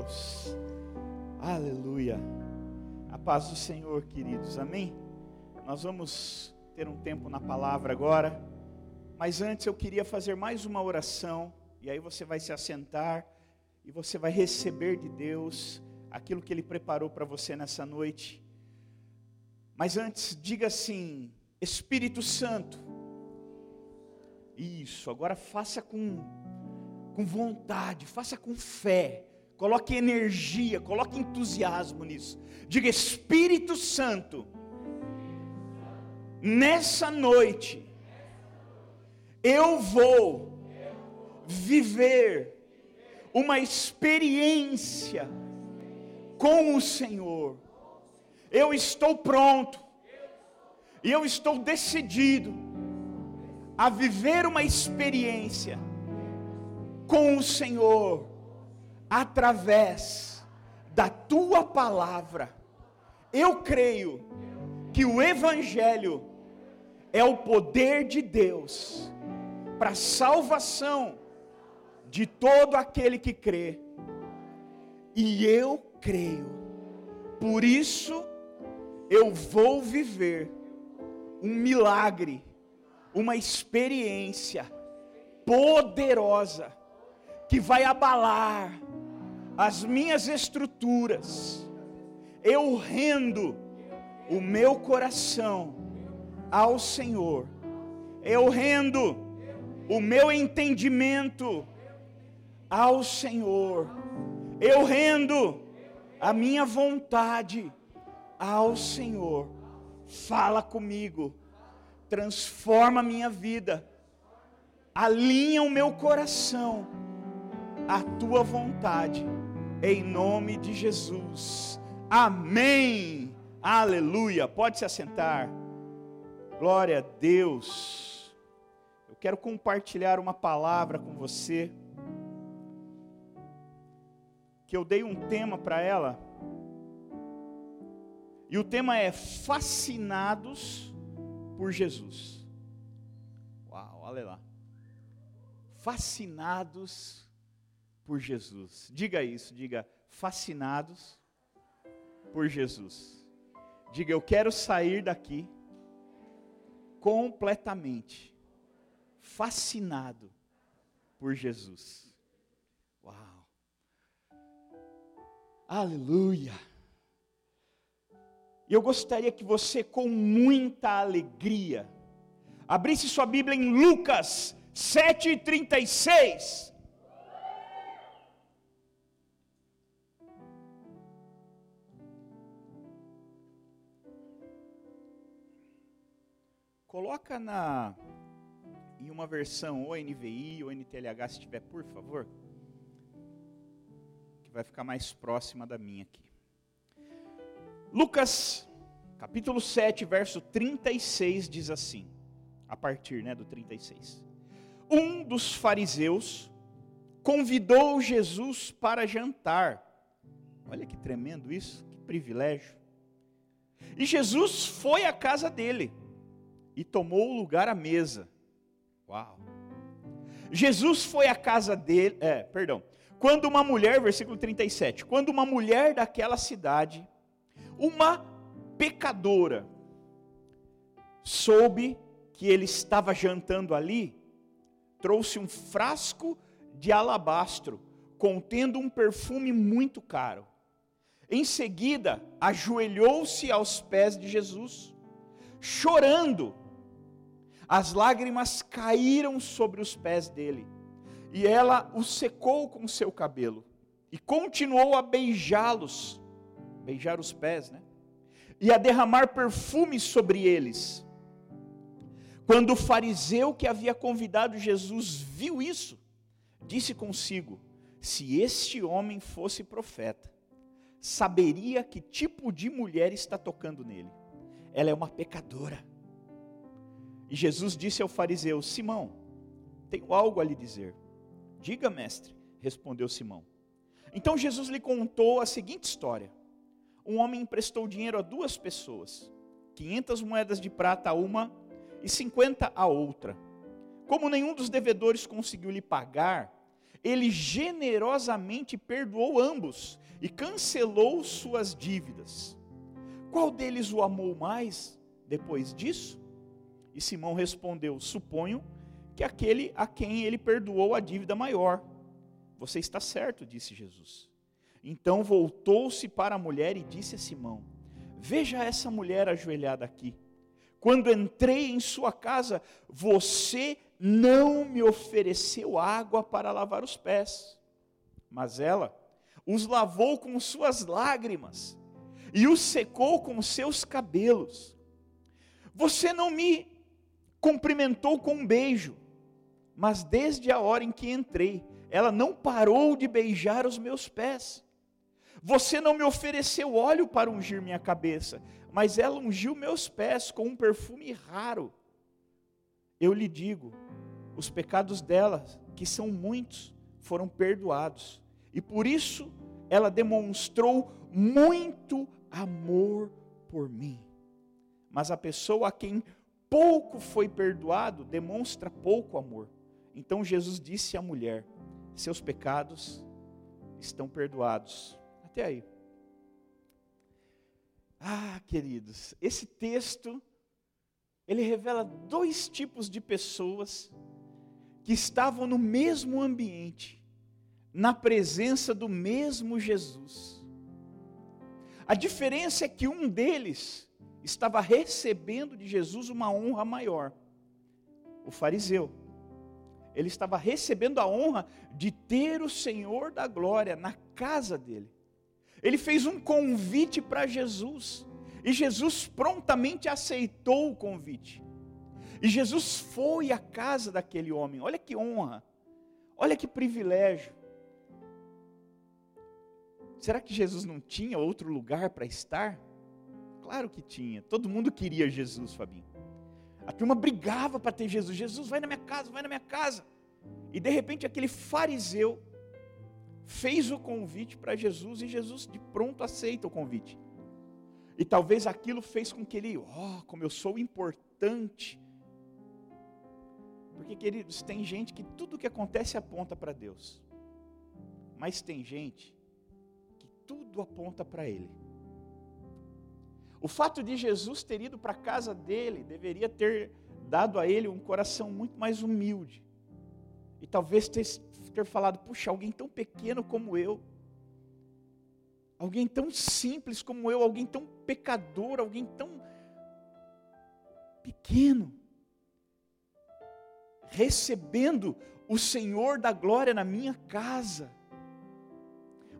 Deus. Aleluia. A paz do Senhor, queridos. Amém? Nós vamos ter um tempo na palavra agora. Mas antes eu queria fazer mais uma oração. E aí você vai se assentar e você vai receber de Deus aquilo que Ele preparou para você nessa noite. Mas antes, diga assim: Espírito Santo. Isso, agora faça com, com vontade, faça com fé. Coloque energia, coloque entusiasmo nisso. Diga Espírito Santo. Nessa noite eu vou viver uma experiência com o Senhor. Eu estou pronto. E eu estou decidido a viver uma experiência com o Senhor através da tua palavra. Eu creio que o evangelho é o poder de Deus para a salvação de todo aquele que crê. E eu creio. Por isso eu vou viver um milagre, uma experiência poderosa que vai abalar as minhas estruturas. Eu rendo o meu coração ao Senhor. Eu rendo o meu entendimento ao Senhor. Eu rendo a minha vontade ao Senhor. Fala comigo, transforma a minha vida, alinha o meu coração à tua vontade, em nome de Jesus. Amém. Aleluia. Pode se assentar. Glória a Deus. Eu quero compartilhar uma palavra com você. Que eu dei um tema para ela. E o tema é Fascinados por Jesus. Uau, olha lá. Fascinados por Jesus. Diga isso, diga fascinados por Jesus. Diga eu quero sair daqui completamente fascinado por Jesus. Uau! Aleluia! E eu gostaria que você, com muita alegria, abrisse sua Bíblia em Lucas 7,36. Coloca na em uma versão ou NVI ou NTLH se tiver, por favor. Que vai ficar mais próxima da minha aqui. Lucas, capítulo 7, verso 36 diz assim, a partir, né, do 36. Um dos fariseus convidou Jesus para jantar. Olha que tremendo isso, que privilégio. E Jesus foi à casa dele e tomou o lugar à mesa. Uau! Jesus foi à casa dele, é, perdão. Quando uma mulher, versículo 37, quando uma mulher daquela cidade, uma pecadora, soube que ele estava jantando ali, trouxe um frasco de alabastro contendo um perfume muito caro. Em seguida, ajoelhou-se aos pés de Jesus, chorando as lágrimas caíram sobre os pés dele, e ela o secou com seu cabelo, e continuou a beijá-los, beijar os pés, né? E a derramar perfume sobre eles. Quando o fariseu que havia convidado Jesus viu isso, disse consigo: se este homem fosse profeta, saberia que tipo de mulher está tocando nele. Ela é uma pecadora. E Jesus disse ao fariseu: Simão, tenho algo a lhe dizer. Diga, mestre, respondeu Simão. Então Jesus lhe contou a seguinte história: Um homem emprestou dinheiro a duas pessoas, quinhentas moedas de prata a uma e cinquenta a outra. Como nenhum dos devedores conseguiu lhe pagar, ele generosamente perdoou ambos e cancelou suas dívidas. Qual deles o amou mais depois disso? E Simão respondeu: Suponho que aquele a quem ele perdoou a dívida maior. Você está certo, disse Jesus. Então voltou-se para a mulher e disse a Simão: Veja essa mulher ajoelhada aqui. Quando entrei em sua casa, você não me ofereceu água para lavar os pés, mas ela os lavou com suas lágrimas e os secou com seus cabelos. Você não me cumprimentou com um beijo, mas desde a hora em que entrei, ela não parou de beijar os meus pés. Você não me ofereceu óleo para ungir minha cabeça, mas ela ungiu meus pés com um perfume raro. Eu lhe digo, os pecados dela, que são muitos, foram perdoados. E por isso ela demonstrou muito amor por mim. Mas a pessoa a quem pouco foi perdoado demonstra pouco amor. Então Jesus disse à mulher: Seus pecados estão perdoados. Até aí. Ah, queridos, esse texto ele revela dois tipos de pessoas que estavam no mesmo ambiente, na presença do mesmo Jesus. A diferença é que um deles estava recebendo de Jesus uma honra maior. O fariseu. Ele estava recebendo a honra de ter o Senhor da glória na casa dele. Ele fez um convite para Jesus. E Jesus prontamente aceitou o convite. E Jesus foi à casa daquele homem. Olha que honra. Olha que privilégio. Será que Jesus não tinha outro lugar para estar? Claro que tinha. Todo mundo queria Jesus, Fabinho. A turma brigava para ter Jesus. Jesus, vai na minha casa, vai na minha casa. E de repente aquele fariseu fez o convite para Jesus e Jesus de pronto aceita o convite. E talvez aquilo fez com que ele, oh, como eu sou importante, porque, queridos, tem gente que tudo que acontece aponta para Deus. Mas tem gente que tudo aponta para Ele. O fato de Jesus ter ido para a casa dele deveria ter dado a ele um coração muito mais humilde. E talvez ter, ter falado: puxa, alguém tão pequeno como eu, alguém tão simples como eu, alguém tão pecador, alguém tão pequeno, recebendo o Senhor da glória na minha casa.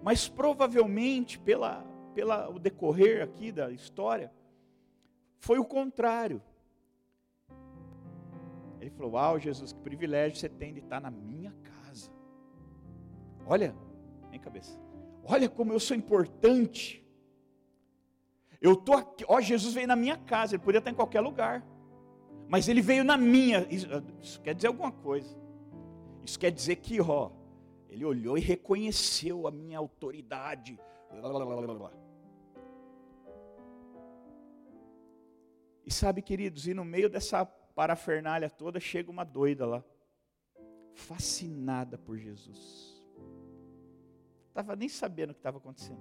Mas provavelmente, pela, pela o decorrer aqui da história, foi o contrário. Ele falou: Uau, Jesus, que privilégio você tem de estar na minha casa. Olha, em cabeça. Olha como eu sou importante. Eu estou aqui, ó, Jesus veio na minha casa, ele podia estar em qualquer lugar mas ele veio na minha. Isso, isso quer dizer alguma coisa. Isso quer dizer que, ó, ele olhou e reconheceu a minha autoridade. E sabe, queridos, e no meio dessa parafernália toda chega uma doida lá, fascinada por Jesus. Estava nem sabendo o que estava acontecendo.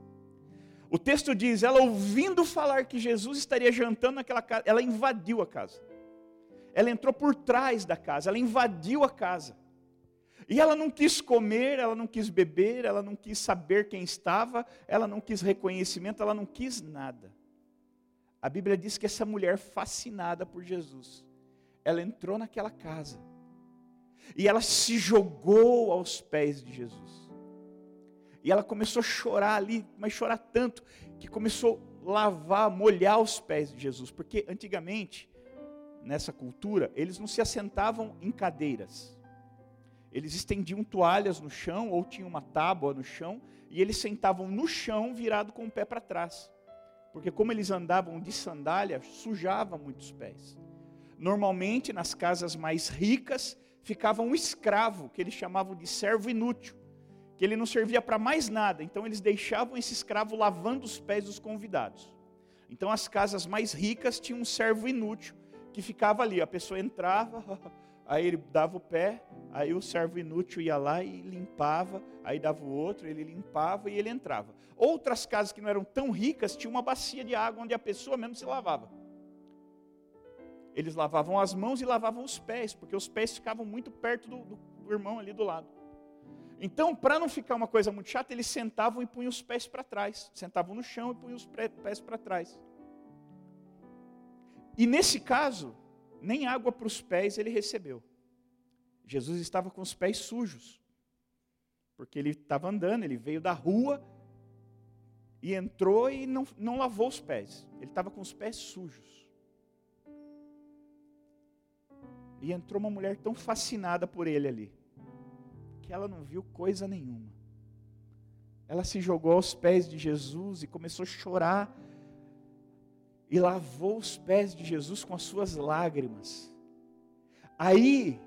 O texto diz: ela ouvindo falar que Jesus estaria jantando naquela casa, ela invadiu a casa ela entrou por trás da casa, ela invadiu a casa. E ela não quis comer, ela não quis beber, ela não quis saber quem estava, ela não quis reconhecimento, ela não quis nada. A Bíblia diz que essa mulher, fascinada por Jesus, ela entrou naquela casa e ela se jogou aos pés de Jesus. E ela começou a chorar ali, mas chorar tanto que começou a lavar, molhar os pés de Jesus, porque antigamente nessa cultura, eles não se assentavam em cadeiras. Eles estendiam toalhas no chão ou tinham uma tábua no chão e eles sentavam no chão virado com o pé para trás. Porque como eles andavam de sandália, sujava muitos pés. Normalmente nas casas mais ricas ficava um escravo, que eles chamavam de servo inútil, que ele não servia para mais nada. Então eles deixavam esse escravo lavando os pés dos convidados. Então as casas mais ricas tinham um servo inútil que ficava ali. A pessoa entrava, aí ele dava o pé, aí o servo inútil ia lá e limpava, aí dava o outro, ele limpava e ele entrava. Outras casas que não eram tão ricas tinham uma bacia de água onde a pessoa mesmo se lavava. Eles lavavam as mãos e lavavam os pés, porque os pés ficavam muito perto do, do, do irmão ali do lado. Então, para não ficar uma coisa muito chata, eles sentavam e punham os pés para trás. Sentavam no chão e punham os pés para trás. E nesse caso, nem água para os pés ele recebeu. Jesus estava com os pés sujos, porque ele estava andando, ele veio da rua e entrou e não, não lavou os pés. Ele estava com os pés sujos. E entrou uma mulher tão fascinada por ele ali, que ela não viu coisa nenhuma. Ela se jogou aos pés de Jesus e começou a chorar e lavou os pés de Jesus com as suas lágrimas. Aí,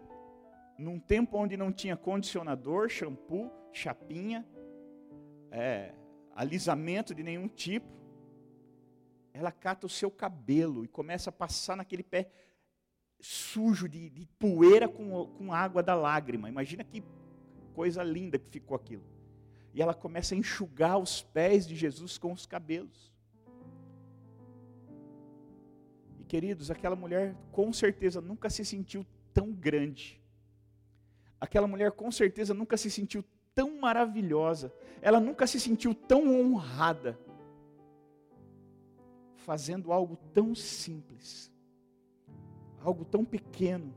num tempo onde não tinha condicionador, shampoo, chapinha, é, alisamento de nenhum tipo, ela cata o seu cabelo e começa a passar naquele pé sujo de, de poeira com, com água da lágrima. Imagina que coisa linda que ficou aquilo. E ela começa a enxugar os pés de Jesus com os cabelos. Queridos, aquela mulher com certeza nunca se sentiu tão grande. Aquela mulher com certeza nunca se sentiu tão maravilhosa. Ela nunca se sentiu tão honrada. Fazendo algo tão simples. Algo tão pequeno.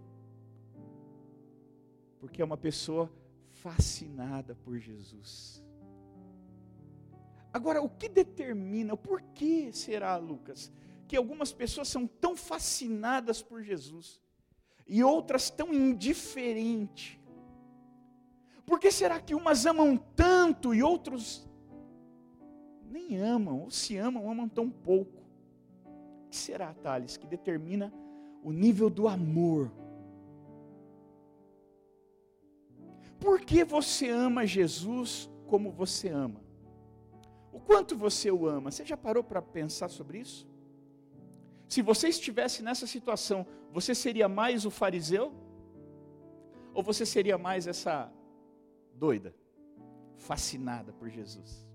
Porque é uma pessoa fascinada por Jesus. Agora, o que determina, o porquê será, Lucas? Que algumas pessoas são tão fascinadas por Jesus e outras tão indiferentes? Por que será que umas amam tanto e outros nem amam, ou se amam, amam tão pouco? O que será, Thales, que determina o nível do amor? Por que você ama Jesus como você ama? O quanto você o ama? Você já parou para pensar sobre isso? Se você estivesse nessa situação, você seria mais o fariseu? Ou você seria mais essa doida, fascinada por Jesus?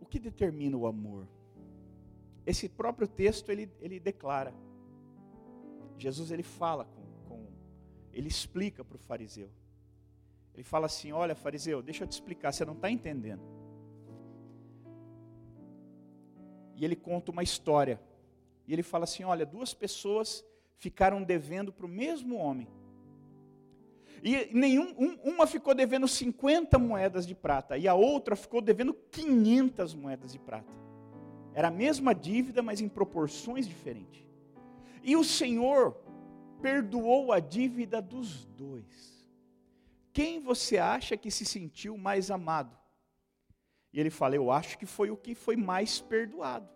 O que determina o amor? Esse próprio texto ele, ele declara. Jesus ele fala com, com ele explica para o fariseu. Ele fala assim: Olha, fariseu, deixa eu te explicar, você não está entendendo. E ele conta uma história. E ele fala assim: olha, duas pessoas ficaram devendo para o mesmo homem. E nenhum, um, uma ficou devendo 50 moedas de prata e a outra ficou devendo 500 moedas de prata. Era a mesma dívida, mas em proporções diferentes. E o Senhor perdoou a dívida dos dois. Quem você acha que se sentiu mais amado? E ele fala: Eu acho que foi o que foi mais perdoado.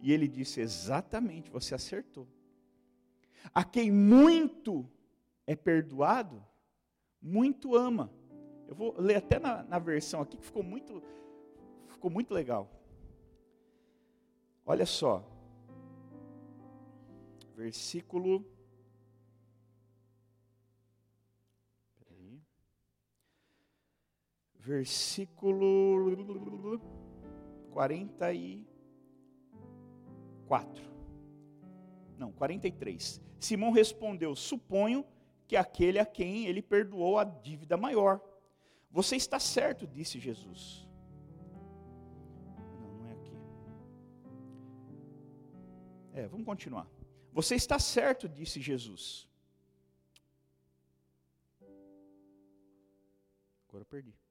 E ele disse: Exatamente, você acertou. A quem muito é perdoado, muito ama. Eu vou ler até na, na versão aqui que ficou muito, ficou muito legal. Olha só. Versículo versículo 44. Não, 43. Simão respondeu: Suponho que aquele a quem ele perdoou a dívida maior. Você está certo, disse Jesus. Não, não é aqui. É, vamos continuar. Você está certo, disse Jesus. Agora eu perdi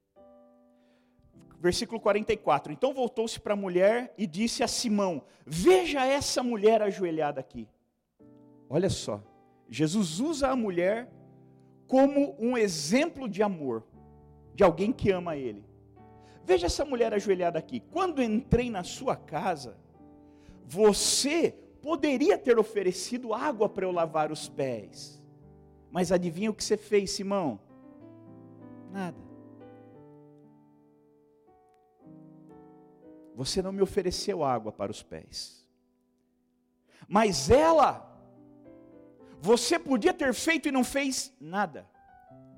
versículo 44. Então voltou-se para a mulher e disse a Simão: Veja essa mulher ajoelhada aqui. Olha só, Jesus usa a mulher como um exemplo de amor, de alguém que ama ele. Veja essa mulher ajoelhada aqui. Quando entrei na sua casa, você poderia ter oferecido água para eu lavar os pés. Mas adivinha o que você fez, Simão? Nada. Você não me ofereceu água para os pés. Mas ela, você podia ter feito e não fez nada.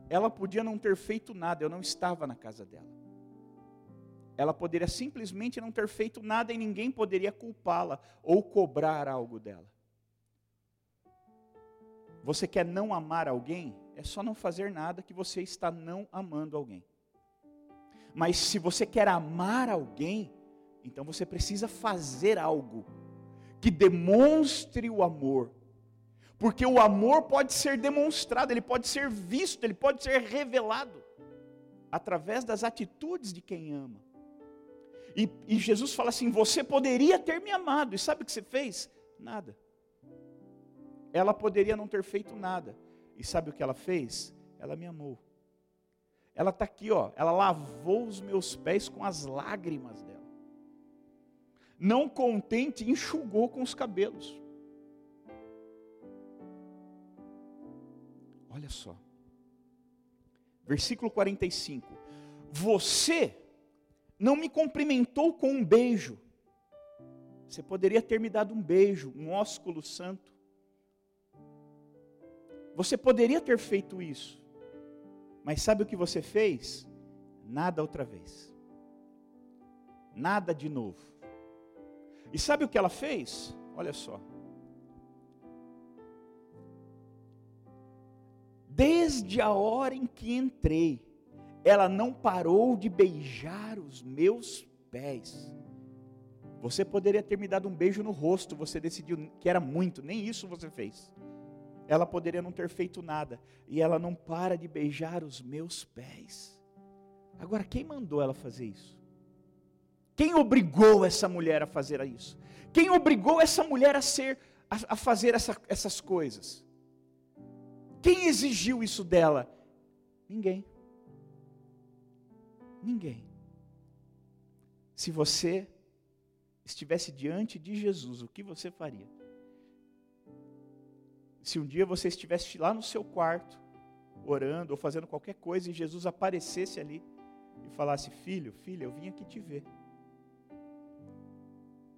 Ela podia não ter feito nada, eu não estava na casa dela. Ela poderia simplesmente não ter feito nada e ninguém poderia culpá-la ou cobrar algo dela. Você quer não amar alguém? É só não fazer nada que você está não amando alguém. Mas se você quer amar alguém, então você precisa fazer algo que demonstre o amor. Porque o amor pode ser demonstrado, ele pode ser visto, ele pode ser revelado através das atitudes de quem ama. E, e, Jesus fala assim: Você poderia ter me amado, e sabe o que você fez? Nada. Ela poderia não ter feito nada, e sabe o que ela fez? Ela me amou. Ela está aqui, ó, ela lavou os meus pés com as lágrimas dela. Não contente, enxugou com os cabelos. Olha só. Versículo 45. Você não me cumprimentou com um beijo. Você poderia ter me dado um beijo, um ósculo santo. Você poderia ter feito isso. Mas sabe o que você fez? Nada outra vez. Nada de novo. E sabe o que ela fez? Olha só. Desde a hora em que entrei, ela não parou de beijar os meus pés. Você poderia ter me dado um beijo no rosto, você decidiu que era muito, nem isso você fez. Ela poderia não ter feito nada, e ela não para de beijar os meus pés. Agora, quem mandou ela fazer isso? Quem obrigou essa mulher a fazer isso? Quem obrigou essa mulher a ser, a, a fazer essa, essas coisas? Quem exigiu isso dela? Ninguém. Ninguém. Se você estivesse diante de Jesus, o que você faria? Se um dia você estivesse lá no seu quarto, orando ou fazendo qualquer coisa, e Jesus aparecesse ali e falasse: Filho, filha, eu vim aqui te ver.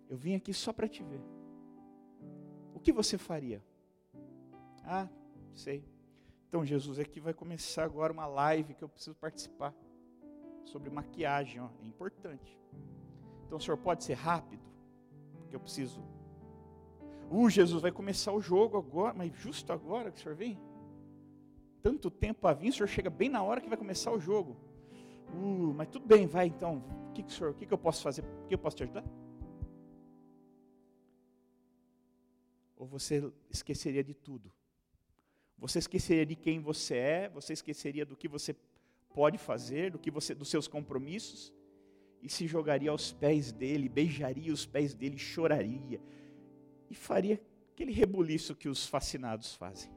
Eu vim aqui só para te ver. O que você faria? Ah, sei. Então, Jesus, aqui vai começar agora uma live que eu preciso participar sobre maquiagem, ó, é importante. Então, o senhor pode ser rápido, porque eu preciso. Uh, Jesus, vai começar o jogo agora, mas justo agora que o senhor vem? Tanto tempo a vir, o senhor chega bem na hora que vai começar o jogo. Uh, mas tudo bem, vai então. O que, que, o, senhor, o que, que eu posso fazer? O que eu posso te ajudar? Ou você esqueceria de tudo? Você esqueceria de quem você é, você esqueceria do que você pode fazer, do que você, dos seus compromissos, e se jogaria aos pés dele, beijaria os pés dele, choraria e faria aquele rebuliço que os fascinados fazem.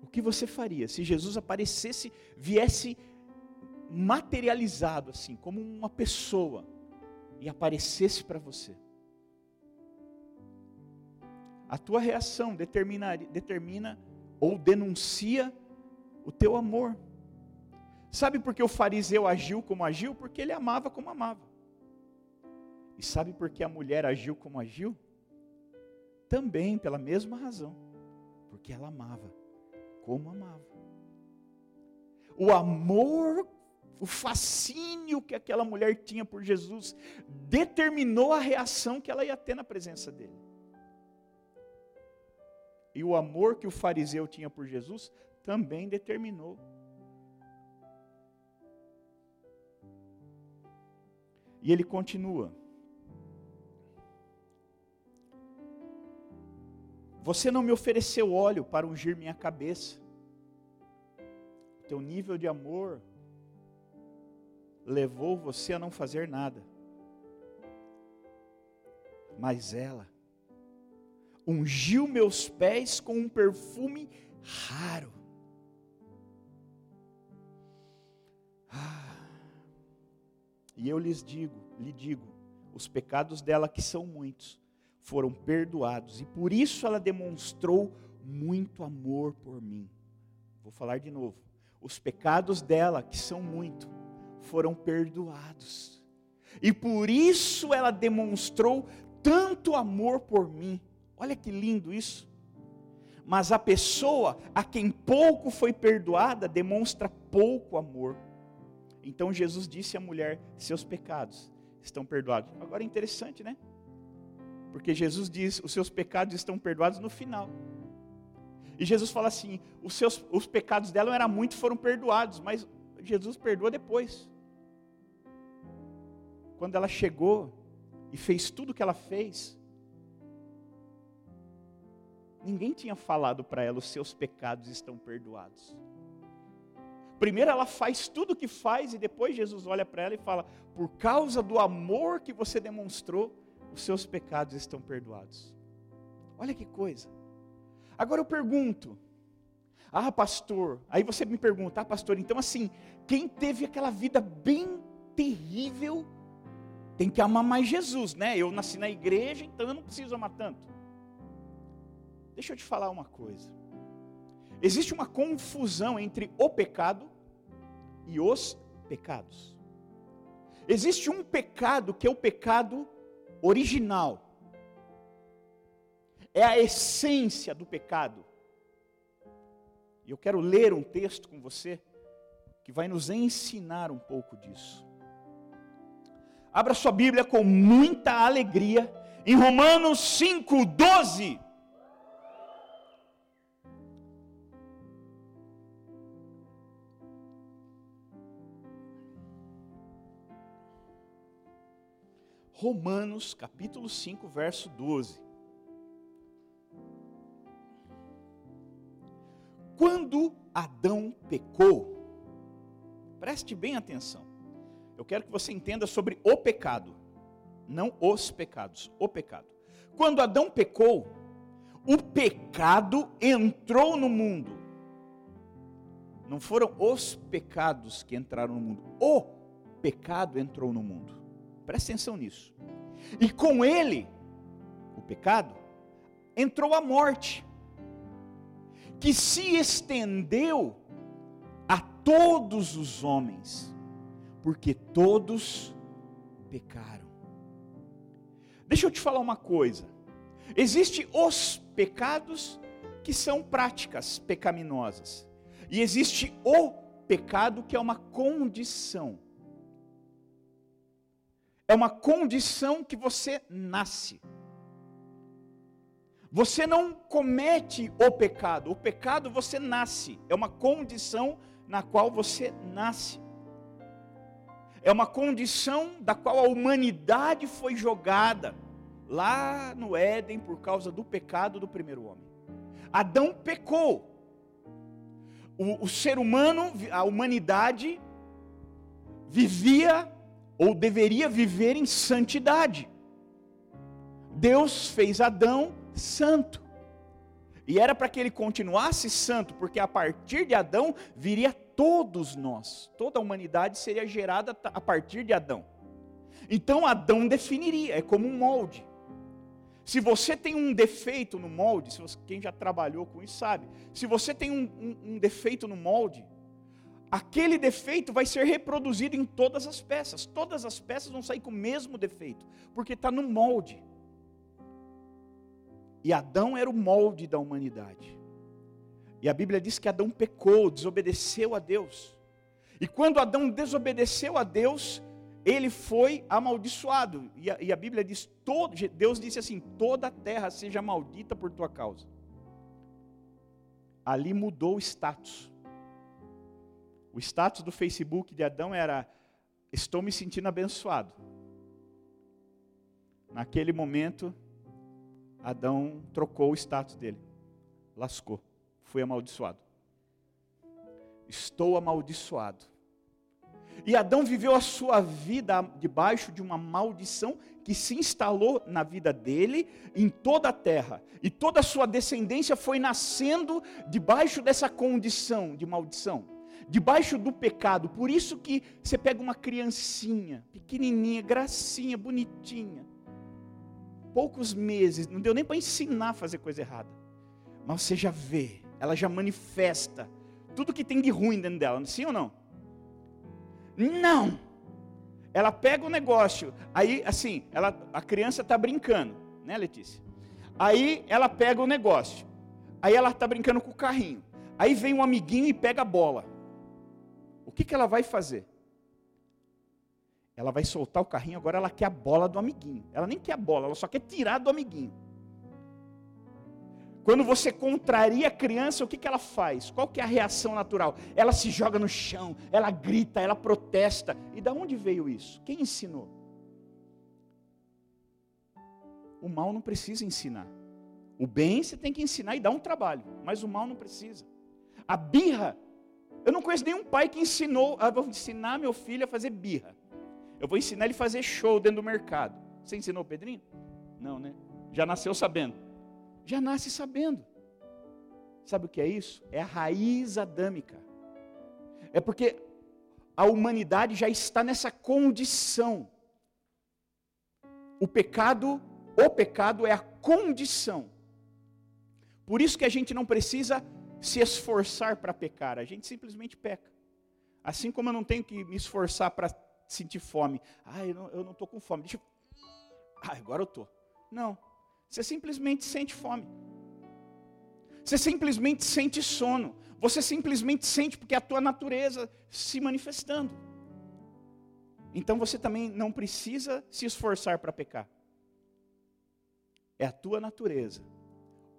O que você faria se Jesus aparecesse, viesse materializado assim, como uma pessoa e aparecesse para você? A tua reação determina, determina ou denuncia o teu amor. Sabe por que o fariseu agiu como agiu? Porque ele amava como amava. E sabe por que a mulher agiu como agiu? Também pela mesma razão. Porque ela amava como amava. O amor, o fascínio que aquela mulher tinha por Jesus determinou a reação que ela ia ter na presença dele e o amor que o fariseu tinha por Jesus também determinou. E ele continua. Você não me ofereceu óleo para ungir minha cabeça. Teu nível de amor levou você a não fazer nada. Mas ela ungiu meus pés com um perfume raro. Ah, e eu lhes digo, lhe digo, os pecados dela que são muitos foram perdoados e por isso ela demonstrou muito amor por mim. Vou falar de novo. Os pecados dela que são muito foram perdoados. E por isso ela demonstrou tanto amor por mim. Olha que lindo isso. Mas a pessoa a quem pouco foi perdoada demonstra pouco amor. Então Jesus disse à mulher: Seus pecados estão perdoados. Agora é interessante, né? Porque Jesus diz: Os seus pecados estão perdoados no final. E Jesus fala assim: os, seus, os pecados dela eram muito, foram perdoados, mas Jesus perdoa depois. Quando ela chegou e fez tudo o que ela fez, ninguém tinha falado para ela: os seus pecados estão perdoados. Primeiro ela faz tudo o que faz e depois Jesus olha para ela e fala: por causa do amor que você demonstrou, os seus pecados estão perdoados. Olha que coisa. Agora eu pergunto, ah, pastor, aí você me pergunta, ah, pastor, então assim, quem teve aquela vida bem terrível, tem que amar mais Jesus, né? Eu nasci na igreja, então eu não preciso amar tanto. Deixa eu te falar uma coisa. Existe uma confusão entre o pecado e os pecados. Existe um pecado que é o pecado original, é a essência do pecado. E eu quero ler um texto com você que vai nos ensinar um pouco disso. Abra sua Bíblia com muita alegria em Romanos 5:12. Romanos capítulo 5, verso 12. Quando Adão pecou, preste bem atenção. Eu quero que você entenda sobre o pecado, não os pecados, o pecado. Quando Adão pecou, o pecado entrou no mundo. Não foram os pecados que entraram no mundo, o pecado entrou no mundo. Preste atenção nisso. E com ele, o pecado, entrou a morte que se estendeu a todos os homens, porque todos pecaram. Deixa eu te falar uma coisa. Existem os pecados que são práticas pecaminosas. E existe o pecado que é uma condição. É uma condição que você nasce. Você não comete o pecado, o pecado você nasce, é uma condição na qual você nasce. É uma condição da qual a humanidade foi jogada lá no Éden por causa do pecado do primeiro homem. Adão pecou. O, o ser humano, a humanidade, vivia ou deveria viver em santidade. Deus fez Adão santo. E era para que ele continuasse santo, porque a partir de Adão viria todos nós, toda a humanidade seria gerada a partir de Adão. Então Adão definiria, é como um molde. Se você tem um defeito no molde, se você, quem já trabalhou com isso sabe, se você tem um, um, um defeito no molde, aquele defeito vai ser reproduzido em todas as peças. Todas as peças vão sair com o mesmo defeito, porque está no molde. E Adão era o molde da humanidade. E a Bíblia diz que Adão pecou, desobedeceu a Deus. E quando Adão desobedeceu a Deus, ele foi amaldiçoado. E a, e a Bíblia diz: todo, Deus disse assim: toda a terra seja maldita por tua causa. Ali mudou o status. O status do Facebook de Adão era: estou me sentindo abençoado. Naquele momento, Adão trocou o status dele, lascou, foi amaldiçoado. Estou amaldiçoado. E Adão viveu a sua vida debaixo de uma maldição que se instalou na vida dele, em toda a terra. E toda a sua descendência foi nascendo debaixo dessa condição de maldição, debaixo do pecado. Por isso que você pega uma criancinha, pequenininha, gracinha, bonitinha poucos meses, não deu nem para ensinar a fazer coisa errada. Mas você já vê, ela já manifesta tudo que tem de ruim dentro dela, sim ou não? Não! ela pega o negócio, aí assim, ela, a criança está brincando, né, Letícia? Aí ela pega o negócio, aí ela está brincando com o carrinho, aí vem um amiguinho e pega a bola. O que, que ela vai fazer? Ela vai soltar o carrinho, agora ela quer a bola do amiguinho. Ela nem quer a bola, ela só quer tirar do amiguinho. Quando você contraria a criança, o que, que ela faz? Qual que é a reação natural? Ela se joga no chão, ela grita, ela protesta. E da onde veio isso? Quem ensinou? O mal não precisa ensinar. O bem você tem que ensinar e dar um trabalho, mas o mal não precisa. A birra, eu não conheço nenhum pai que ensinou, ah, vou ensinar meu filho a fazer birra. Eu vou ensinar ele a fazer show dentro do mercado. Você ensinou o Pedrinho? Não, né? Já nasceu sabendo já nasce sabendo. Sabe o que é isso? É a raiz adâmica. É porque a humanidade já está nessa condição. O pecado, o pecado é a condição. Por isso que a gente não precisa se esforçar para pecar, a gente simplesmente peca. Assim como eu não tenho que me esforçar para sentir fome. Ah, eu não estou com fome. Deixa eu... Ah, agora eu estou. Não. Você simplesmente sente fome. Você simplesmente sente sono. Você simplesmente sente porque é a tua natureza se manifestando. Então você também não precisa se esforçar para pecar. É a tua natureza.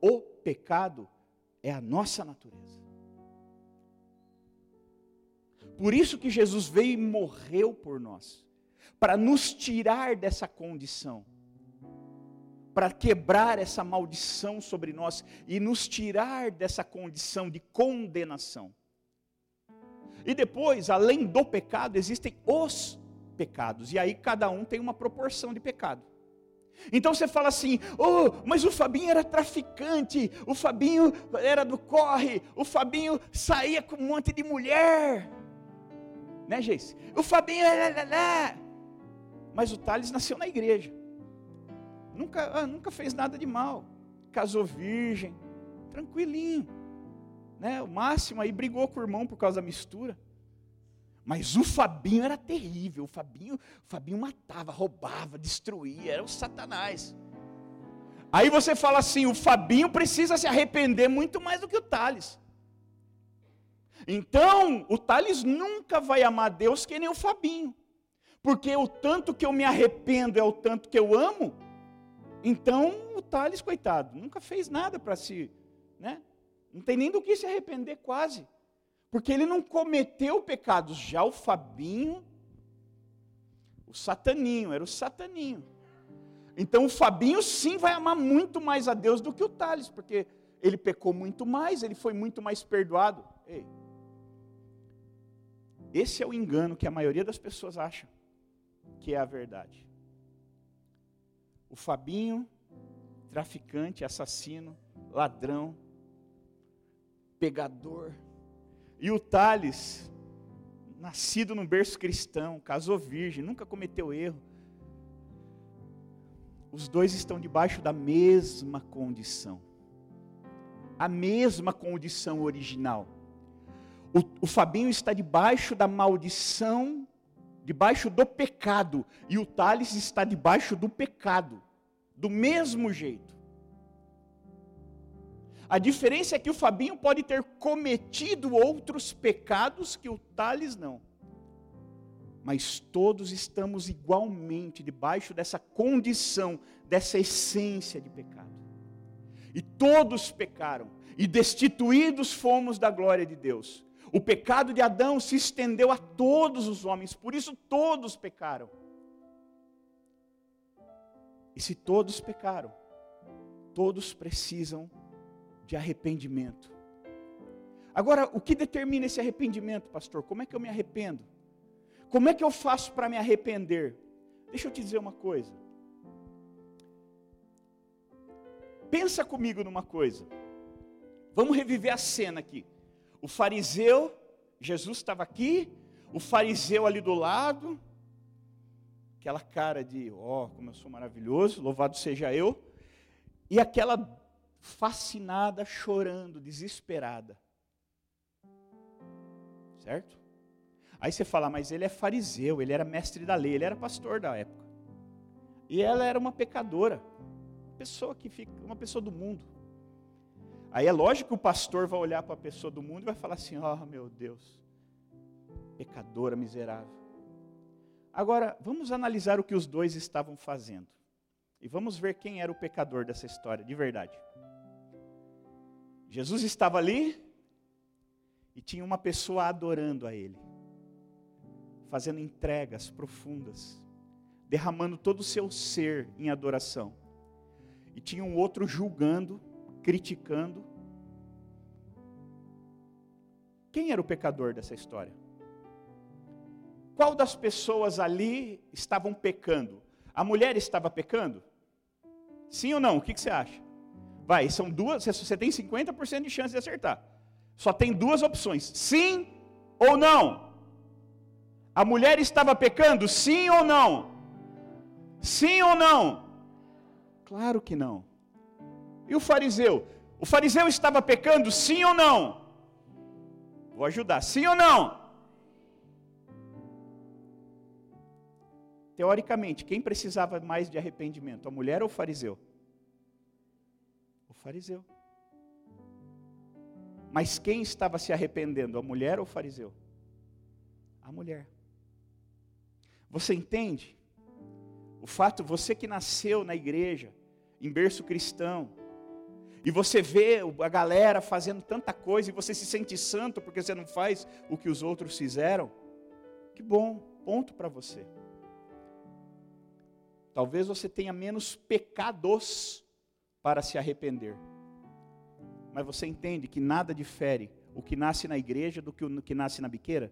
O pecado é a nossa natureza. Por isso que Jesus veio e morreu por nós, para nos tirar dessa condição para quebrar essa maldição sobre nós e nos tirar dessa condição de condenação. E depois, além do pecado, existem os pecados, e aí cada um tem uma proporção de pecado. Então você fala assim: oh, mas o Fabinho era traficante, o Fabinho era do corre, o Fabinho saía com um monte de mulher. Né, Geice? O Fabinho era. Mas o Thales nasceu na igreja nunca, ah, nunca fez nada de mal, casou virgem, tranquilinho, né? O máximo aí brigou com o irmão por causa da mistura. Mas o Fabinho era terrível, o Fabinho, o Fabinho matava, roubava, destruía, era o Satanás. Aí você fala assim, o Fabinho precisa se arrepender muito mais do que o Thales. Então, o Thales nunca vai amar Deus que nem o Fabinho. Porque o tanto que eu me arrependo é o tanto que eu amo. Então, o Thales, coitado, nunca fez nada para se, né? Não tem nem do que se arrepender quase. Porque ele não cometeu pecados. Já o Fabinho, o Sataninho, era o Sataninho. Então o Fabinho sim vai amar muito mais a Deus do que o Thales, porque ele pecou muito mais, ele foi muito mais perdoado. Ei, esse é o engano que a maioria das pessoas acha que é a verdade o Fabinho, traficante, assassino, ladrão, pegador, e o Thales, nascido num berço cristão, casou virgem, nunca cometeu erro. Os dois estão debaixo da mesma condição, a mesma condição original. O, o Fabinho está debaixo da maldição debaixo do pecado, e o Thales está debaixo do pecado, do mesmo jeito. A diferença é que o Fabinho pode ter cometido outros pecados que o Thales não. Mas todos estamos igualmente debaixo dessa condição, dessa essência de pecado. E todos pecaram, e destituídos fomos da glória de Deus. O pecado de Adão se estendeu a todos os homens, por isso todos pecaram. E se todos pecaram, todos precisam de arrependimento. Agora, o que determina esse arrependimento, pastor? Como é que eu me arrependo? Como é que eu faço para me arrepender? Deixa eu te dizer uma coisa. Pensa comigo numa coisa. Vamos reviver a cena aqui. O fariseu, Jesus estava aqui, o fariseu ali do lado, aquela cara de, ó, oh, como eu sou maravilhoso, louvado seja eu, e aquela fascinada, chorando, desesperada. Certo? Aí você fala, mas ele é fariseu, ele era mestre da lei, ele era pastor da época. E ela era uma pecadora, pessoa que fica, uma pessoa do mundo. Aí é lógico que o pastor vai olhar para a pessoa do mundo e vai falar assim: "Oh, meu Deus, pecadora miserável". Agora, vamos analisar o que os dois estavam fazendo. E vamos ver quem era o pecador dessa história, de verdade. Jesus estava ali e tinha uma pessoa adorando a ele, fazendo entregas profundas, derramando todo o seu ser em adoração. E tinha um outro julgando, criticando. Quem era o pecador dessa história? Qual das pessoas ali estavam pecando? A mulher estava pecando? Sim ou não? O que, você acha? Vai, são duas, você tem 50% de chance de acertar. Só tem duas opções: sim ou não. A mulher estava pecando? Sim ou não? Sim ou não? Claro que não. E o fariseu? O fariseu estava pecando? Sim ou não? Vou ajudar. Sim ou não? Teoricamente, quem precisava mais de arrependimento, a mulher ou o fariseu? Fariseu. Mas quem estava se arrependendo, a mulher ou o fariseu? A mulher. Você entende? O fato, você que nasceu na igreja, em berço cristão, e você vê a galera fazendo tanta coisa e você se sente santo porque você não faz o que os outros fizeram, que bom, ponto para você. Talvez você tenha menos pecados para se arrepender. Mas você entende que nada difere o que nasce na igreja do que o que nasce na biqueira?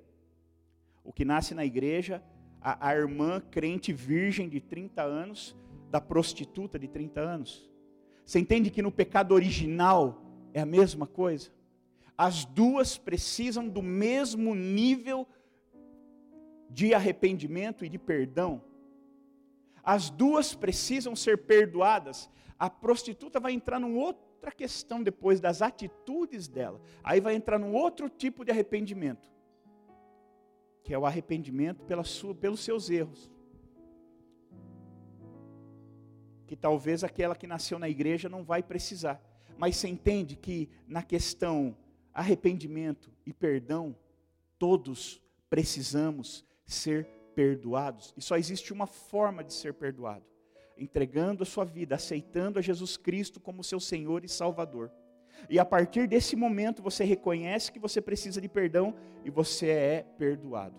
O que nasce na igreja, a, a irmã crente virgem de 30 anos, da prostituta de 30 anos. Você entende que no pecado original é a mesma coisa? As duas precisam do mesmo nível de arrependimento e de perdão as duas precisam ser perdoadas. A prostituta vai entrar numa outra questão depois das atitudes dela. Aí vai entrar num outro tipo de arrependimento, que é o arrependimento pela sua, pelos seus erros. Que talvez aquela que nasceu na igreja não vai precisar. Mas você entende que na questão arrependimento e perdão, todos precisamos ser perdoados. E só existe uma forma de ser perdoado: entregando a sua vida, aceitando a Jesus Cristo como seu Senhor e Salvador. E a partir desse momento você reconhece que você precisa de perdão e você é perdoado.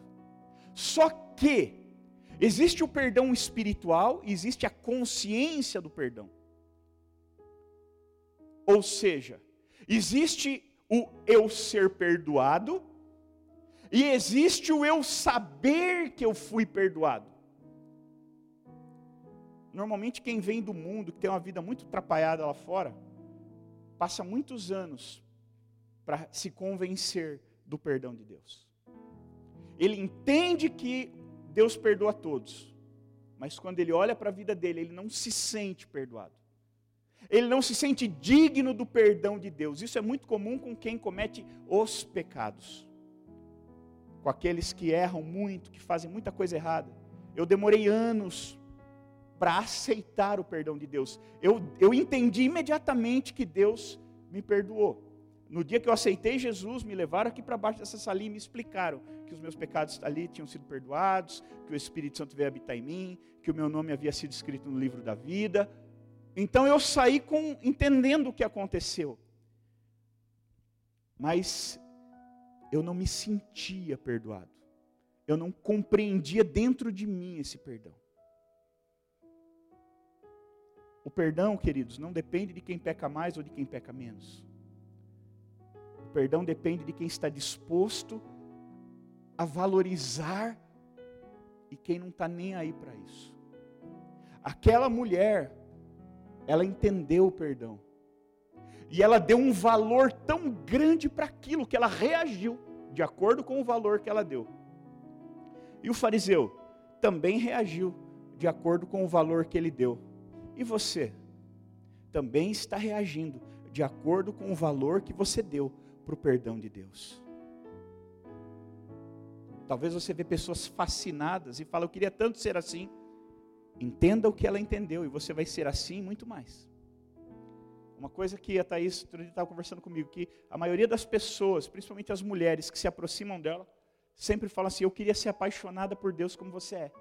Só que existe o perdão espiritual e existe a consciência do perdão. Ou seja, existe o eu ser perdoado e existe o eu saber que eu fui perdoado. Normalmente quem vem do mundo, que tem uma vida muito atrapalhada lá fora, passa muitos anos para se convencer do perdão de Deus. Ele entende que Deus perdoa a todos, mas quando ele olha para a vida dele, ele não se sente perdoado. Ele não se sente digno do perdão de Deus. Isso é muito comum com quem comete os pecados com aqueles que erram muito, que fazem muita coisa errada. Eu demorei anos para aceitar o perdão de Deus. Eu, eu entendi imediatamente que Deus me perdoou. No dia que eu aceitei Jesus, me levaram aqui para baixo dessa salinha e me explicaram que os meus pecados ali tinham sido perdoados, que o Espírito Santo veio habitar em mim, que o meu nome havia sido escrito no livro da vida. Então eu saí com entendendo o que aconteceu. Mas eu não me sentia perdoado. Eu não compreendia dentro de mim esse perdão. O perdão, queridos, não depende de quem peca mais ou de quem peca menos. O perdão depende de quem está disposto a valorizar e quem não está nem aí para isso. Aquela mulher, ela entendeu o perdão. E ela deu um valor tão grande para aquilo que ela reagiu de acordo com o valor que ela deu. E o fariseu também reagiu de acordo com o valor que ele deu. E você também está reagindo de acordo com o valor que você deu para o perdão de Deus. Talvez você vê pessoas fascinadas e fala, eu queria tanto ser assim. Entenda o que ela entendeu e você vai ser assim muito mais. Uma coisa que a Thaís estava conversando comigo, que a maioria das pessoas, principalmente as mulheres que se aproximam dela, sempre falam assim: Eu queria ser apaixonada por Deus como você é.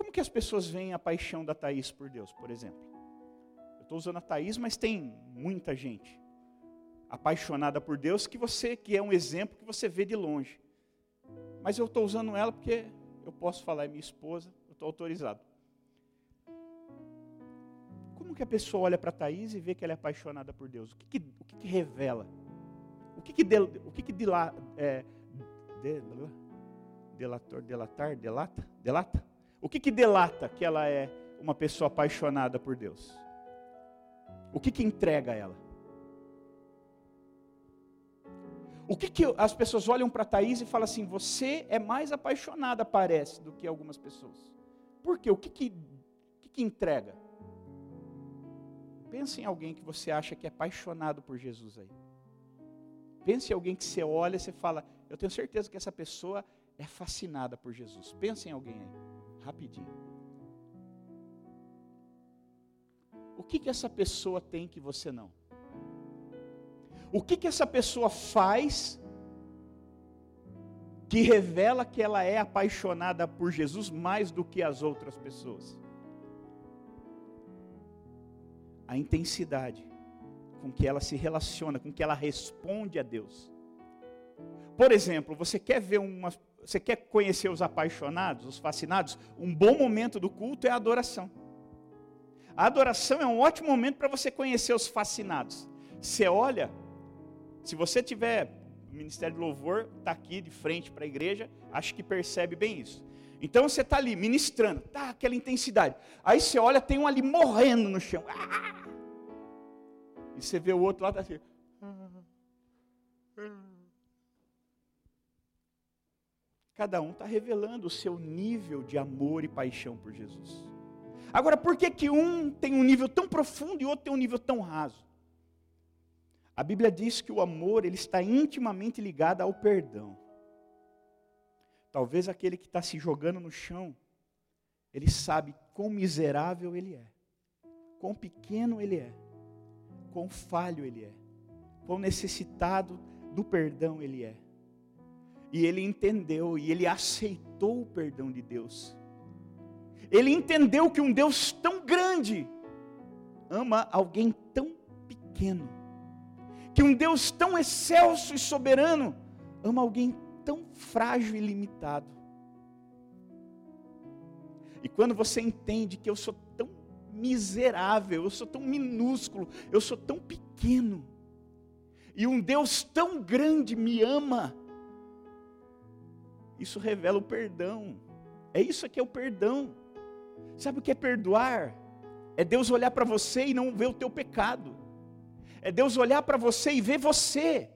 Como que as pessoas veem a paixão da Thaís por Deus, por exemplo? Eu estou usando a Thaís, mas tem muita gente apaixonada por Deus que você, que é um exemplo que você vê de longe. Mas eu estou usando ela porque eu posso falar, é minha esposa, eu estou autorizado. Como que a pessoa olha para a Thaís e vê que ela é apaixonada por Deus? O que, que o que, que, revela? O que, que, del, o que, que dela, é, de, delator, delatar, delata? Delata? O que, que delata que ela é uma pessoa apaixonada por Deus? O que, que entrega ela? O que, que as pessoas olham para Thaís e falam assim: você é mais apaixonada, parece, do que algumas pessoas. Por quê? O que, que, que, que entrega? Pense em alguém que você acha que é apaixonado por Jesus aí. Pense em alguém que você olha e você fala: Eu tenho certeza que essa pessoa é fascinada por Jesus. Pense em alguém aí, rapidinho. O que, que essa pessoa tem que você não? O que, que essa pessoa faz que revela que ela é apaixonada por Jesus mais do que as outras pessoas? a intensidade com que ela se relaciona, com que ela responde a Deus. Por exemplo, você quer ver uma, você quer conhecer os apaixonados, os fascinados? Um bom momento do culto é a adoração. A adoração é um ótimo momento para você conhecer os fascinados. Você olha, se você tiver o Ministério do Louvor está aqui de frente para a igreja, acho que percebe bem isso. Então você está ali ministrando, tá aquela intensidade. Aí você olha, tem um ali morrendo no chão. Ah! E você vê o outro lá, tá assim. Cada um está revelando o seu nível de amor e paixão por Jesus. Agora, por que, que um tem um nível tão profundo e outro tem um nível tão raso? A Bíblia diz que o amor ele está intimamente ligado ao perdão. Talvez aquele que está se jogando no chão, ele sabe quão miserável ele é, quão pequeno ele é, quão falho ele é, quão necessitado do perdão ele é. E ele entendeu e ele aceitou o perdão de Deus. Ele entendeu que um Deus tão grande ama alguém tão pequeno. Que um Deus tão excelso e soberano ama alguém tão frágil e limitado. E quando você entende que eu sou tão miserável, eu sou tão minúsculo, eu sou tão pequeno, e um Deus tão grande me ama, isso revela o perdão. É isso que é o perdão. Sabe o que é perdoar? É Deus olhar para você e não ver o teu pecado. É Deus olhar para você e ver você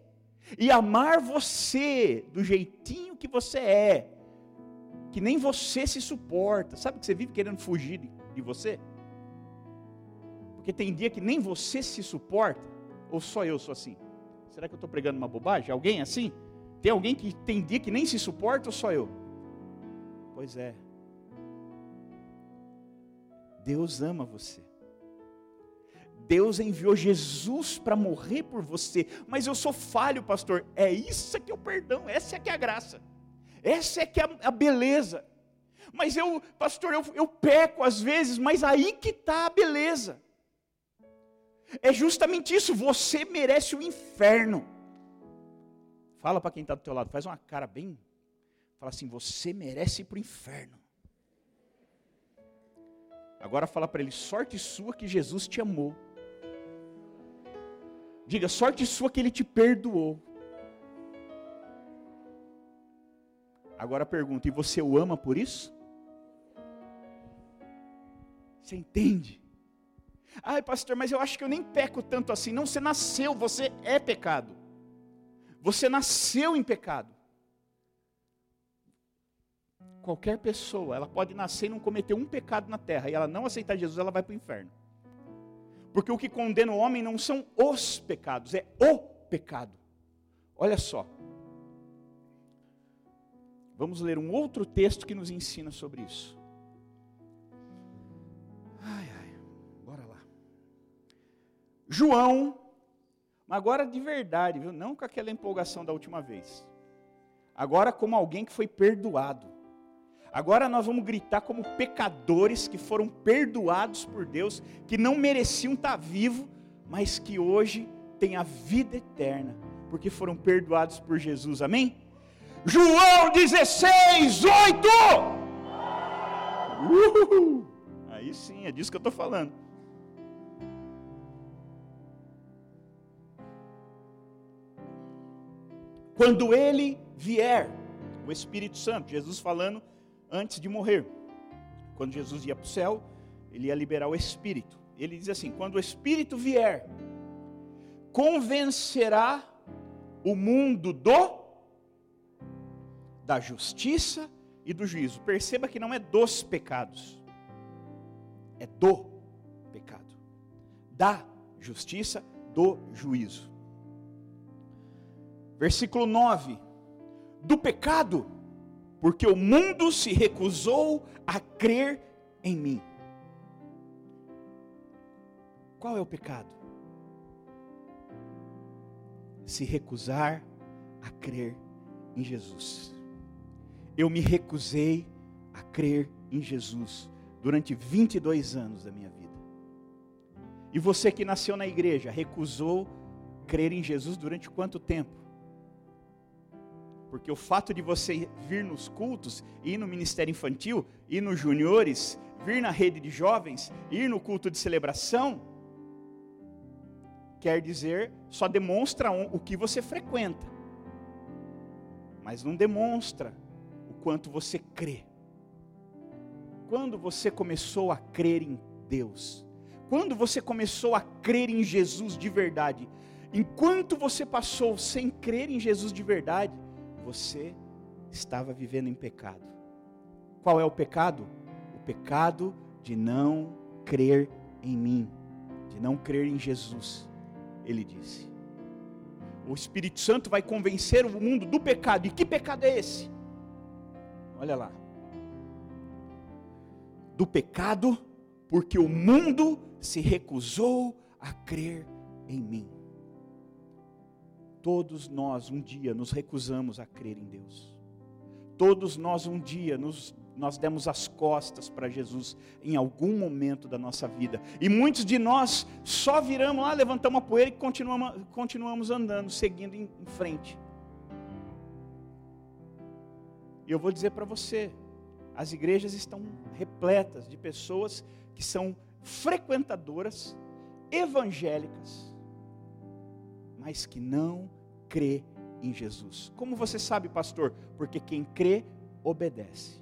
e amar você do jeitinho que você é, que nem você se suporta. Sabe que você vive querendo fugir de, você? Porque tem dia que nem você se suporta, ou só eu sou assim? Será que eu estou pregando uma bobagem? Alguém assim? Tem alguém que tem dia que nem se suporta ou só eu? Pois é. Deus ama você. Deus enviou Jesus para morrer por você, mas eu sou falho, pastor. É isso que é o perdão, essa é que é a graça, essa é que é a beleza. Mas eu, pastor, eu, eu peco às vezes, mas aí que está a beleza. É justamente isso, você merece o inferno. Fala para quem está do teu lado, faz uma cara bem, fala assim, você merece ir para o inferno. Agora fala para ele, sorte sua que Jesus te amou. Diga, sorte sua que ele te perdoou. Agora pergunta, e você o ama por isso? Você entende? Ai, pastor, mas eu acho que eu nem peco tanto assim. Não, você nasceu, você é pecado. Você nasceu em pecado. Qualquer pessoa, ela pode nascer e não cometer um pecado na terra, e ela não aceitar Jesus, ela vai para o inferno. Porque o que condena o homem não são os pecados, é o pecado. Olha só. Vamos ler um outro texto que nos ensina sobre isso. Ai, ai, bora lá. João, agora de verdade, viu? Não com aquela empolgação da última vez. Agora como alguém que foi perdoado. Agora nós vamos gritar como pecadores que foram perdoados por Deus, que não mereciam estar vivos, mas que hoje têm a vida eterna, porque foram perdoados por Jesus. Amém? João 16, 8. Uhul. Aí sim, é disso que eu estou falando. Quando ele vier, o Espírito Santo, Jesus falando antes de morrer. Quando Jesus ia para o céu, ele ia liberar o Espírito. Ele diz assim: quando o Espírito vier, convencerá o mundo do da justiça e do juízo. Perceba que não é dos pecados, é do pecado, da justiça, do juízo. Versículo 9: do pecado porque o mundo se recusou a crer em mim. Qual é o pecado? Se recusar a crer em Jesus. Eu me recusei a crer em Jesus durante 22 anos da minha vida. E você que nasceu na igreja, recusou crer em Jesus durante quanto tempo? Porque o fato de você vir nos cultos, ir no ministério infantil, ir nos juniores, vir na rede de jovens, ir no culto de celebração, quer dizer, só demonstra o que você frequenta, mas não demonstra o quanto você crê. Quando você começou a crer em Deus, quando você começou a crer em Jesus de verdade, enquanto você passou sem crer em Jesus de verdade, você estava vivendo em pecado. Qual é o pecado? O pecado de não crer em mim, de não crer em Jesus. Ele disse. O Espírito Santo vai convencer o mundo do pecado. E que pecado é esse? Olha lá. Do pecado, porque o mundo se recusou a crer em mim. Todos nós um dia nos recusamos a crer em Deus. Todos nós um dia nos, nós demos as costas para Jesus em algum momento da nossa vida. E muitos de nós só viramos lá, levantamos a poeira e continuamos, continuamos andando, seguindo em, em frente. E eu vou dizer para você, as igrejas estão repletas de pessoas que são frequentadoras, evangélicas, mas que não crê em Jesus. Como você sabe, pastor? Porque quem crê, obedece.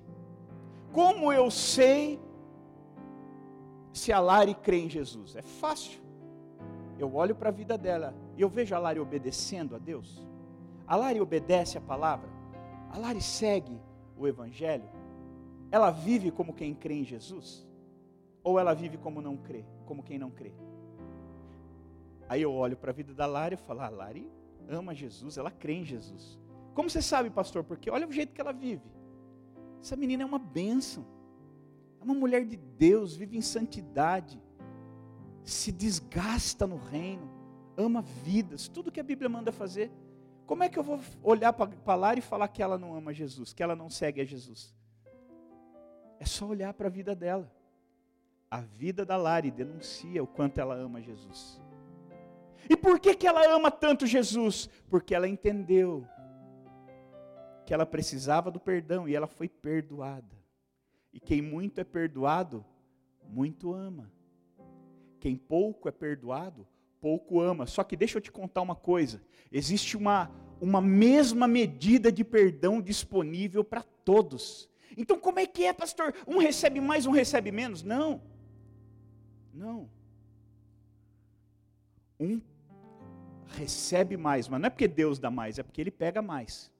Como eu sei se a Lari crê em Jesus? É fácil. Eu olho para a vida dela e eu vejo a Lari obedecendo a Deus. A Lari obedece a palavra. A Lari segue o Evangelho. Ela vive como quem crê em Jesus? Ou ela vive como não crê, como quem não crê? Aí eu olho para a vida da Lari e falo, ah, Lari ama Jesus, ela crê em Jesus. Como você sabe, pastor? Porque olha o jeito que ela vive. Essa menina é uma bênção. É uma mulher de Deus, vive em santidade, se desgasta no reino, ama vidas, tudo que a Bíblia manda fazer. Como é que eu vou olhar para a Lari e falar que ela não ama Jesus, que ela não segue a Jesus? É só olhar para a vida dela. A vida da Lari denuncia o quanto ela ama Jesus. E por que, que ela ama tanto Jesus? Porque ela entendeu que ela precisava do perdão e ela foi perdoada. E quem muito é perdoado, muito ama. Quem pouco é perdoado, pouco ama. Só que deixa eu te contar uma coisa: existe uma, uma mesma medida de perdão disponível para todos. Então, como é que é, pastor? Um recebe mais, um recebe menos? Não. Não. Um recebe mais, mas não é porque Deus dá mais, é porque ele pega mais.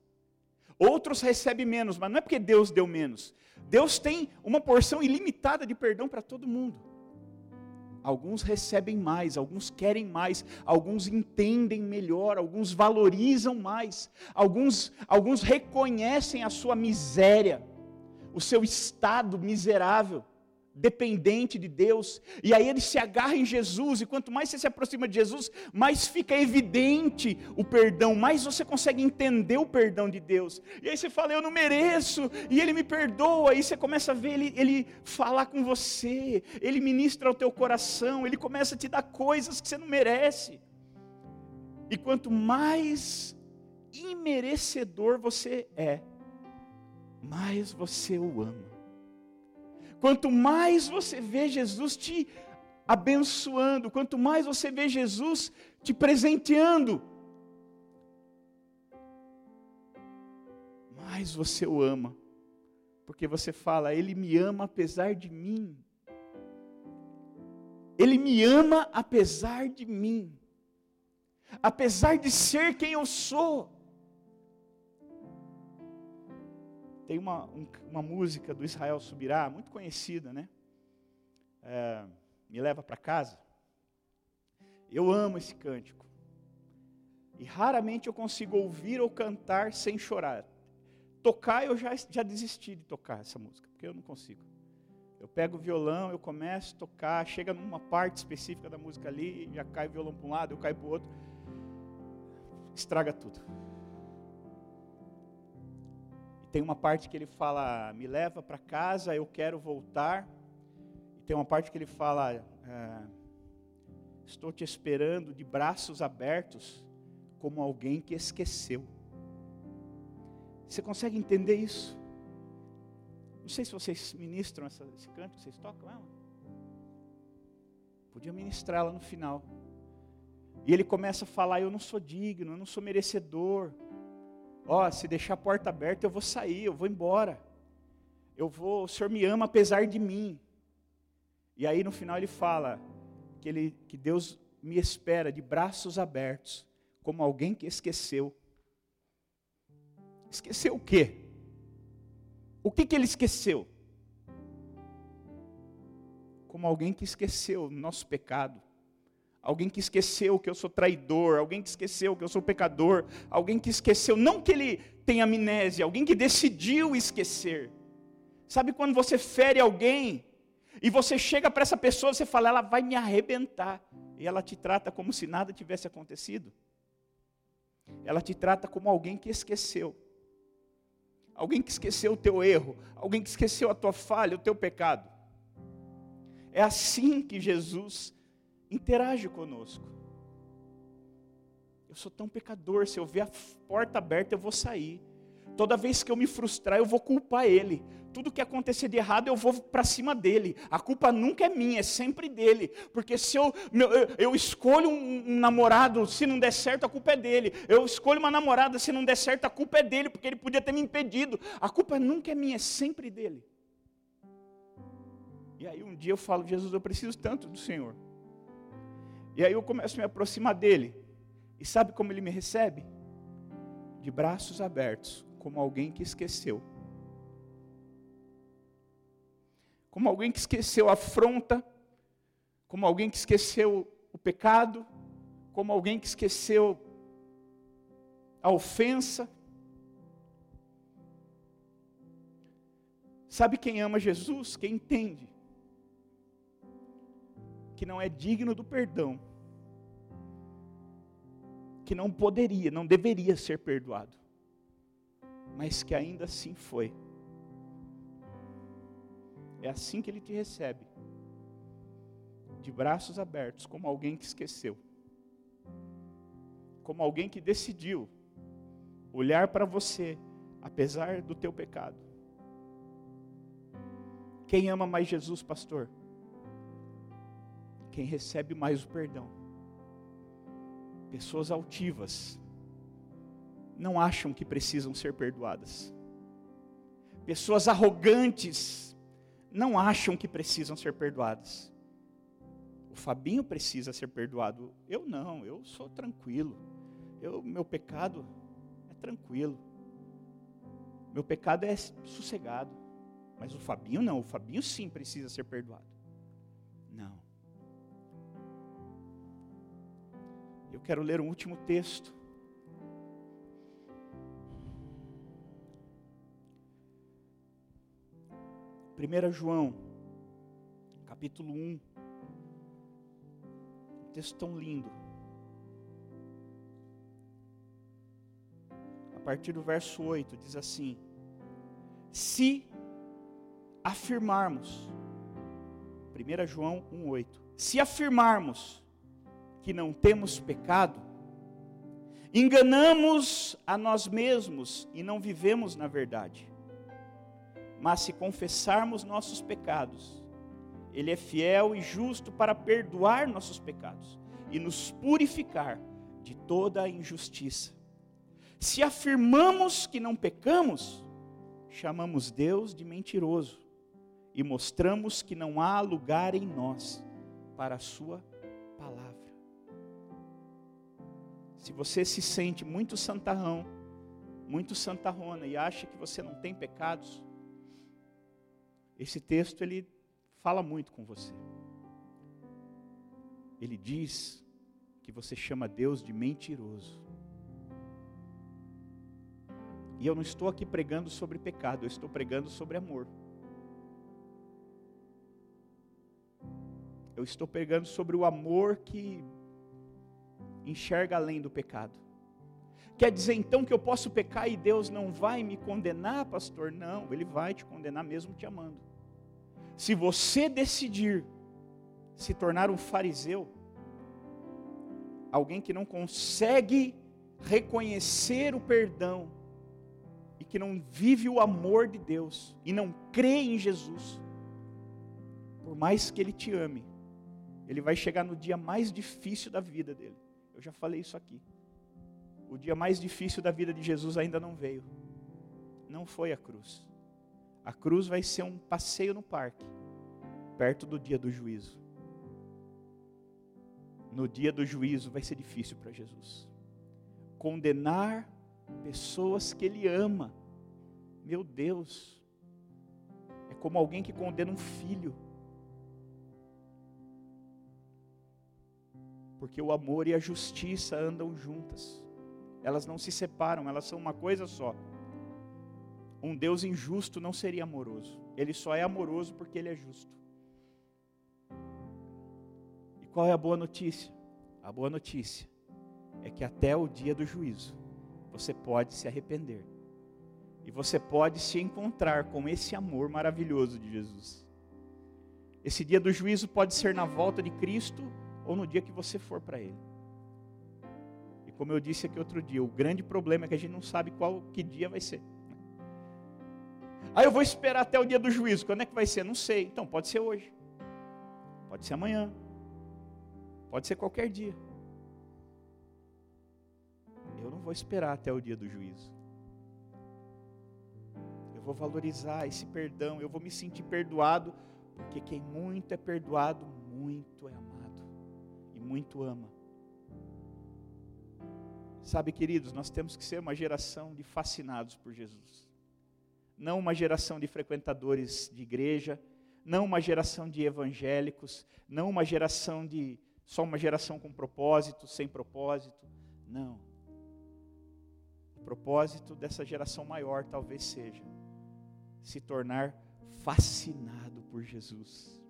Outros recebem menos, mas não é porque Deus deu menos. Deus tem uma porção ilimitada de perdão para todo mundo. Alguns recebem mais, alguns querem mais, alguns entendem melhor, alguns valorizam mais, alguns, alguns reconhecem a sua miséria, o seu estado miserável dependente de Deus, e aí ele se agarra em Jesus, e quanto mais você se aproxima de Jesus, mais fica evidente o perdão, mais você consegue entender o perdão de Deus. E aí você fala, eu não mereço, e ele me perdoa, e você começa a ver ele, ele falar com você, ele ministra ao teu coração, ele começa a te dar coisas que você não merece. E quanto mais imerecedor você é, mais você o ama. Quanto mais você vê Jesus te abençoando, quanto mais você vê Jesus te presenteando, mais você o ama. Porque você fala, Ele me ama apesar de mim. Ele me ama apesar de mim. Apesar de ser quem eu sou. Tem uma, um, uma música do Israel Subirá, muito conhecida, né? É, me leva para casa. Eu amo esse cântico. E raramente eu consigo ouvir ou cantar sem chorar. Tocar, eu já, já desisti de tocar essa música, porque eu não consigo. Eu pego o violão, eu começo a tocar, chega numa parte específica da música ali, já cai o violão para um lado, eu caio para o outro. Estraga tudo tem uma parte que ele fala, me leva para casa, eu quero voltar. E tem uma parte que ele fala, é, estou te esperando de braços abertos, como alguém que esqueceu. Você consegue entender isso? Não sei se vocês ministram essa, esse canto, vocês tocam ela? Podia ministrar ela no final. E ele começa a falar: Eu não sou digno, eu não sou merecedor, Ó, se deixar a porta aberta, eu vou sair, eu vou embora. Eu vou, o Senhor me ama apesar de mim. E aí no final ele fala que, ele, que Deus me espera de braços abertos, como alguém que esqueceu. Esqueceu o quê? O que, que ele esqueceu? Como alguém que esqueceu o nosso pecado alguém que esqueceu que eu sou traidor, alguém que esqueceu que eu sou pecador, alguém que esqueceu, não que ele tenha amnésia, alguém que decidiu esquecer. Sabe quando você fere alguém e você chega para essa pessoa, você fala, ela vai me arrebentar, e ela te trata como se nada tivesse acontecido? Ela te trata como alguém que esqueceu. Alguém que esqueceu o teu erro, alguém que esqueceu a tua falha, o teu pecado. É assim que Jesus interage conosco. Eu sou tão pecador, se eu ver a porta aberta, eu vou sair. Toda vez que eu me frustrar, eu vou culpar ele. Tudo que acontecer de errado, eu vou para cima dele. A culpa nunca é minha, é sempre dele. Porque se eu, eu, eu escolho um, um, namorado, se não der certo, a culpa é dele. Eu escolho uma namorada, se não der certo, a culpa é dele, porque ele podia ter me impedido. A culpa nunca é minha, é sempre dele. E aí um dia eu falo, Jesus, eu preciso tanto do Senhor. E aí eu começo a me aproximar dele. E sabe como ele me recebe? De braços abertos, como alguém que esqueceu. Como alguém que esqueceu a afronta, como alguém que esqueceu o pecado, como alguém que esqueceu a ofensa. Sabe quem ama Jesus? Quem entende que não é digno do perdão, que não poderia, não deveria ser perdoado, mas que ainda assim foi. É assim que ele te recebe, de braços abertos, como alguém que esqueceu, como alguém que decidiu olhar para você, apesar do teu pecado. Quem ama mais Jesus, pastor? Quem recebe mais o perdão. Pessoas altivas não acham que precisam ser perdoadas. Pessoas arrogantes não acham que precisam ser perdoadas. O Fabinho precisa ser perdoado. Eu não, eu sou tranquilo. Eu, meu pecado é tranquilo. Meu pecado é sossegado. Mas o Fabinho não, o Fabinho sim precisa ser perdoado. Não. Eu quero ler um último texto. Primeira João, capítulo 1. Um texto tão lindo. A partir do verso 8 diz assim: Se afirmarmos 1 João 1,8. Se afirmarmos que não temos pecado, enganamos a nós mesmos e não vivemos na verdade. Mas se confessarmos nossos pecados, Ele é fiel e justo para perdoar nossos pecados e nos purificar de toda a injustiça. Se afirmamos que não pecamos, chamamos Deus de mentiroso e mostramos que não há lugar em nós para a Sua Se você se sente muito santarrão, muito santarrona e acha que você não tem pecados, esse texto ele fala muito com você. Ele diz que você chama Deus de mentiroso. E eu não estou aqui pregando sobre pecado, eu estou pregando sobre amor. Eu estou pregando sobre o amor que enxerga além do pecado. Quer dizer então que eu posso pecar e Deus não vai me condenar, pastor? Não, Ele vai te condenar mesmo te amando. Se você decidir se tornar um fariseu, alguém que não consegue reconhecer o perdão e que não vive o amor de Deus e não crê em Jesus, por mais que Ele te ame, ele vai chegar no dia mais difícil da vida dele. Eu já falei isso aqui. O dia mais difícil da vida de Jesus ainda não veio. Não foi a cruz. A cruz vai ser um passeio no parque, perto do dia do juízo. No dia do juízo vai ser difícil para Jesus. Condenar pessoas que ele ama. Meu Deus. É como alguém que condena um filho. Porque o amor e a justiça andam juntas. Elas não se separam, elas são uma coisa só. Um Deus injusto não seria amoroso. Ele só é amoroso porque ele é justo. E qual é a boa notícia? A boa notícia é que até o dia do juízo você pode se arrepender. E você pode se encontrar com esse amor maravilhoso de Jesus. Esse dia do juízo pode ser na volta de Cristo ou no dia que você for para Ele. E como eu disse aqui outro dia, o grande problema é que a gente não sabe qual que dia vai ser. Aí eu vou esperar até o dia do juízo. Quando é que vai ser? Não sei. Então pode ser hoje. Pode ser amanhã. Pode ser qualquer dia. Eu não vou esperar até o dia do juízo. Eu vou valorizar esse perdão. Eu vou me sentir perdoado. Porque quem muito é perdoado, muito é amado muito ama. Sabe, queridos, nós temos que ser uma geração de fascinados por Jesus. Não uma geração de frequentadores de igreja, não uma geração de evangélicos, não uma geração de só uma geração com propósito, sem propósito. Não. O propósito dessa geração maior talvez seja se tornar fascinado por Jesus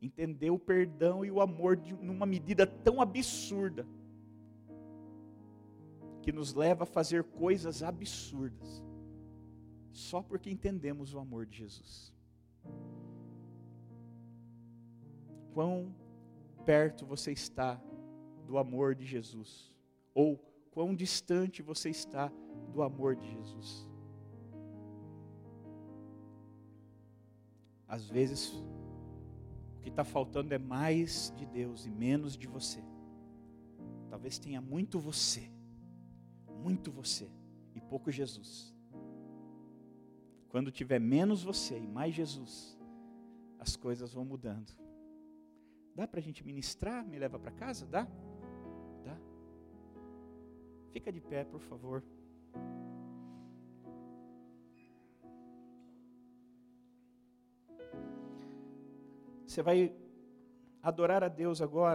entender o perdão e o amor de, numa medida tão absurda que nos leva a fazer coisas absurdas só porque entendemos o amor de Jesus. Quão perto você está do amor de Jesus ou quão distante você está do amor de Jesus. Às vezes o que está faltando é mais de Deus e menos de você. Talvez tenha muito você, muito você e pouco Jesus. Quando tiver menos você e mais Jesus, as coisas vão mudando. Dá para a gente ministrar? Me leva para casa? Dá? Dá? Fica de pé, por favor. Você vai adorar a Deus agora